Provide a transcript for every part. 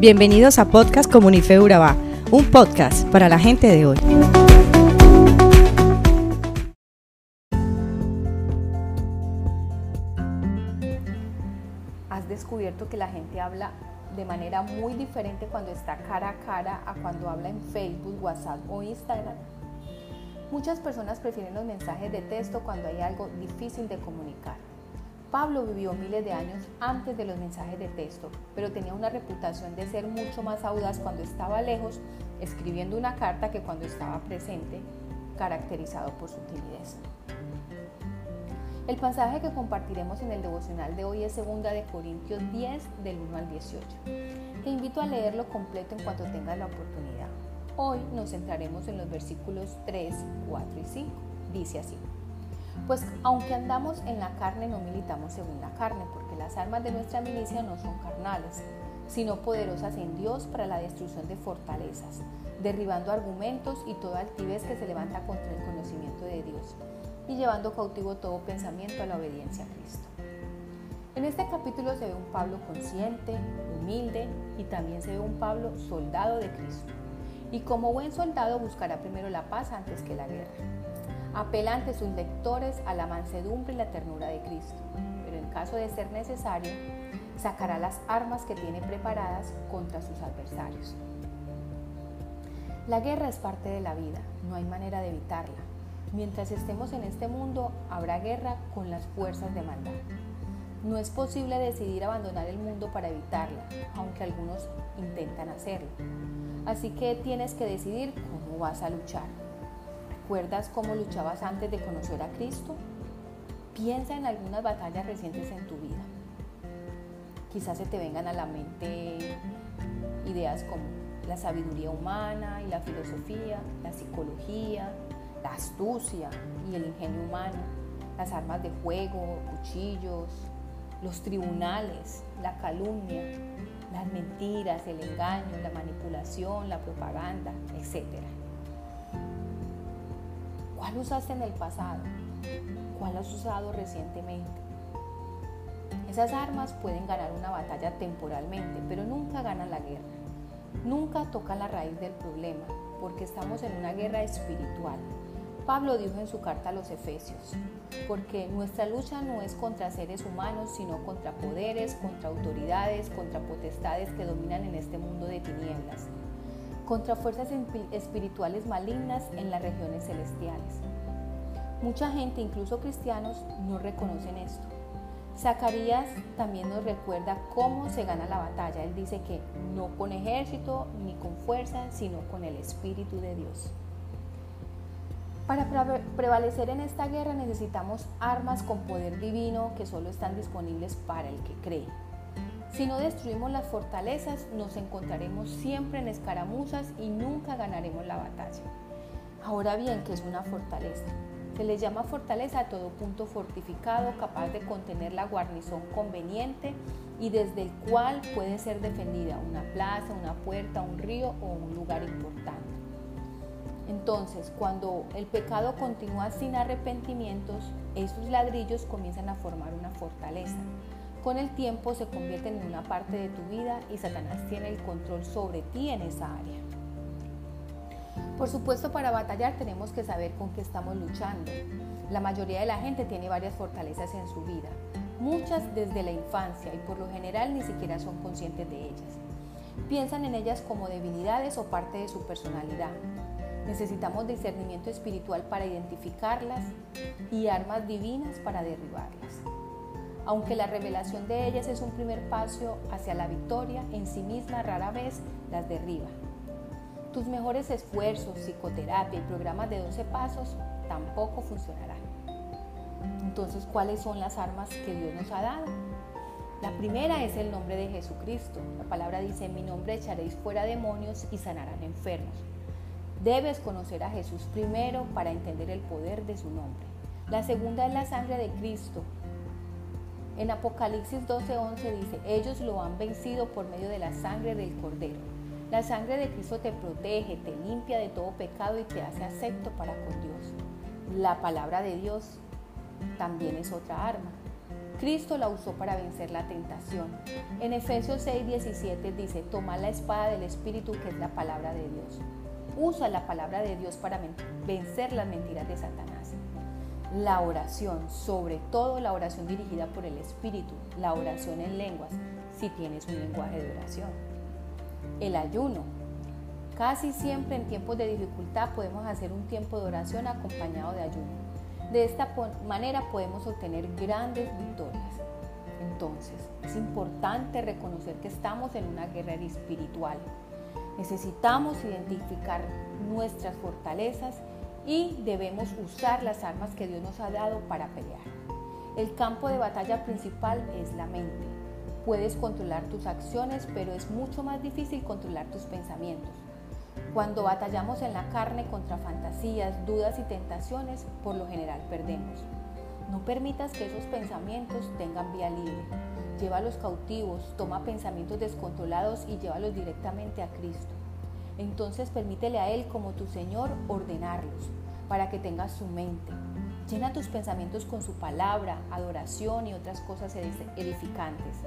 Bienvenidos a Podcast Comunife Urabá, un podcast para la gente de hoy. ¿Has descubierto que la gente habla de manera muy diferente cuando está cara a cara a cuando habla en Facebook, WhatsApp o Instagram? Muchas personas prefieren los mensajes de texto cuando hay algo difícil de comunicar. Pablo vivió miles de años antes de los mensajes de texto, pero tenía una reputación de ser mucho más audaz cuando estaba lejos, escribiendo una carta que cuando estaba presente, caracterizado por su timidez. El pasaje que compartiremos en el devocional de hoy es 2 de Corintios 10 del 1 al 18. Te invito a leerlo completo en cuanto tengas la oportunidad. Hoy nos centraremos en los versículos 3, 4 y 5. Dice así. Pues aunque andamos en la carne, no militamos según la carne, porque las armas de nuestra milicia no son carnales, sino poderosas en Dios para la destrucción de fortalezas, derribando argumentos y toda altivez que se levanta contra el conocimiento de Dios, y llevando cautivo todo pensamiento a la obediencia a Cristo. En este capítulo se ve un Pablo consciente, humilde y también se ve un Pablo soldado de Cristo. Y como buen soldado buscará primero la paz antes que la guerra apela ante sus lectores a la mansedumbre y la ternura de Cristo, pero en caso de ser necesario, sacará las armas que tiene preparadas contra sus adversarios. La guerra es parte de la vida, no hay manera de evitarla. Mientras estemos en este mundo, habrá guerra con las fuerzas de maldad. No es posible decidir abandonar el mundo para evitarla, aunque algunos intentan hacerlo. Así que tienes que decidir cómo vas a luchar. ¿Recuerdas cómo luchabas antes de conocer a Cristo? Piensa en algunas batallas recientes en tu vida. Quizás se te vengan a la mente ideas como la sabiduría humana y la filosofía, la psicología, la astucia y el ingenio humano, las armas de fuego, cuchillos, los tribunales, la calumnia, las mentiras, el engaño, la manipulación, la propaganda, etc. ¿Cuál usaste en el pasado? ¿Cuál has usado recientemente? Esas armas pueden ganar una batalla temporalmente, pero nunca ganan la guerra. Nunca tocan la raíz del problema, porque estamos en una guerra espiritual. Pablo dijo en su carta a los Efesios, porque nuestra lucha no es contra seres humanos, sino contra poderes, contra autoridades, contra potestades que dominan en este mundo de tinieblas contra fuerzas espirituales malignas en las regiones celestiales. Mucha gente, incluso cristianos, no reconocen esto. Zacarías también nos recuerda cómo se gana la batalla. Él dice que no con ejército ni con fuerza, sino con el Espíritu de Dios. Para prevalecer en esta guerra necesitamos armas con poder divino que solo están disponibles para el que cree. Si no destruimos las fortalezas, nos encontraremos siempre en escaramuzas y nunca ganaremos la batalla. Ahora bien, ¿qué es una fortaleza? Se le llama fortaleza a todo punto fortificado capaz de contener la guarnición conveniente y desde el cual puede ser defendida una plaza, una puerta, un río o un lugar importante. Entonces, cuando el pecado continúa sin arrepentimientos, esos ladrillos comienzan a formar una fortaleza con el tiempo se convierten en una parte de tu vida y Satanás tiene el control sobre ti en esa área. Por supuesto, para batallar tenemos que saber con qué estamos luchando. La mayoría de la gente tiene varias fortalezas en su vida, muchas desde la infancia y por lo general ni siquiera son conscientes de ellas. Piensan en ellas como debilidades o parte de su personalidad. Necesitamos discernimiento espiritual para identificarlas y armas divinas para derribarlas aunque la revelación de ellas es un primer paso hacia la victoria, en sí misma rara vez las derriba. Tus mejores esfuerzos, psicoterapia y programas de 12 pasos tampoco funcionarán. Entonces, ¿cuáles son las armas que Dios nos ha dado? La primera es el nombre de Jesucristo. La palabra dice, en mi nombre echaréis fuera demonios y sanarán enfermos. Debes conocer a Jesús primero para entender el poder de su nombre. La segunda es la sangre de Cristo, en Apocalipsis 12:11 dice, ellos lo han vencido por medio de la sangre del cordero. La sangre de Cristo te protege, te limpia de todo pecado y te hace acepto para con Dios. La palabra de Dios también es otra arma. Cristo la usó para vencer la tentación. En Efesios 6, 17 dice, toma la espada del Espíritu que es la palabra de Dios. Usa la palabra de Dios para vencer las mentiras de Satanás. La oración, sobre todo la oración dirigida por el Espíritu, la oración en lenguas, si tienes un lenguaje de oración. El ayuno. Casi siempre en tiempos de dificultad podemos hacer un tiempo de oración acompañado de ayuno. De esta manera podemos obtener grandes victorias. Entonces, es importante reconocer que estamos en una guerra espiritual. Necesitamos identificar nuestras fortalezas y debemos usar las armas que Dios nos ha dado para pelear. El campo de batalla principal es la mente. Puedes controlar tus acciones, pero es mucho más difícil controlar tus pensamientos. Cuando batallamos en la carne contra fantasías, dudas y tentaciones, por lo general perdemos. No permitas que esos pensamientos tengan vía libre. Llévalos cautivos, toma pensamientos descontrolados y llévalos directamente a Cristo. Entonces permítele a Él como tu Señor ordenarlos para que tengas su mente. Llena tus pensamientos con su palabra, adoración y otras cosas edificantes.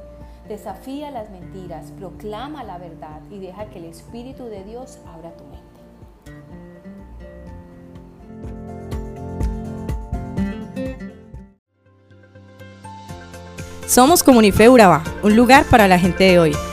Desafía las mentiras, proclama la verdad y deja que el Espíritu de Dios abra tu mente. Somos Comunife Urabá, un lugar para la gente de hoy.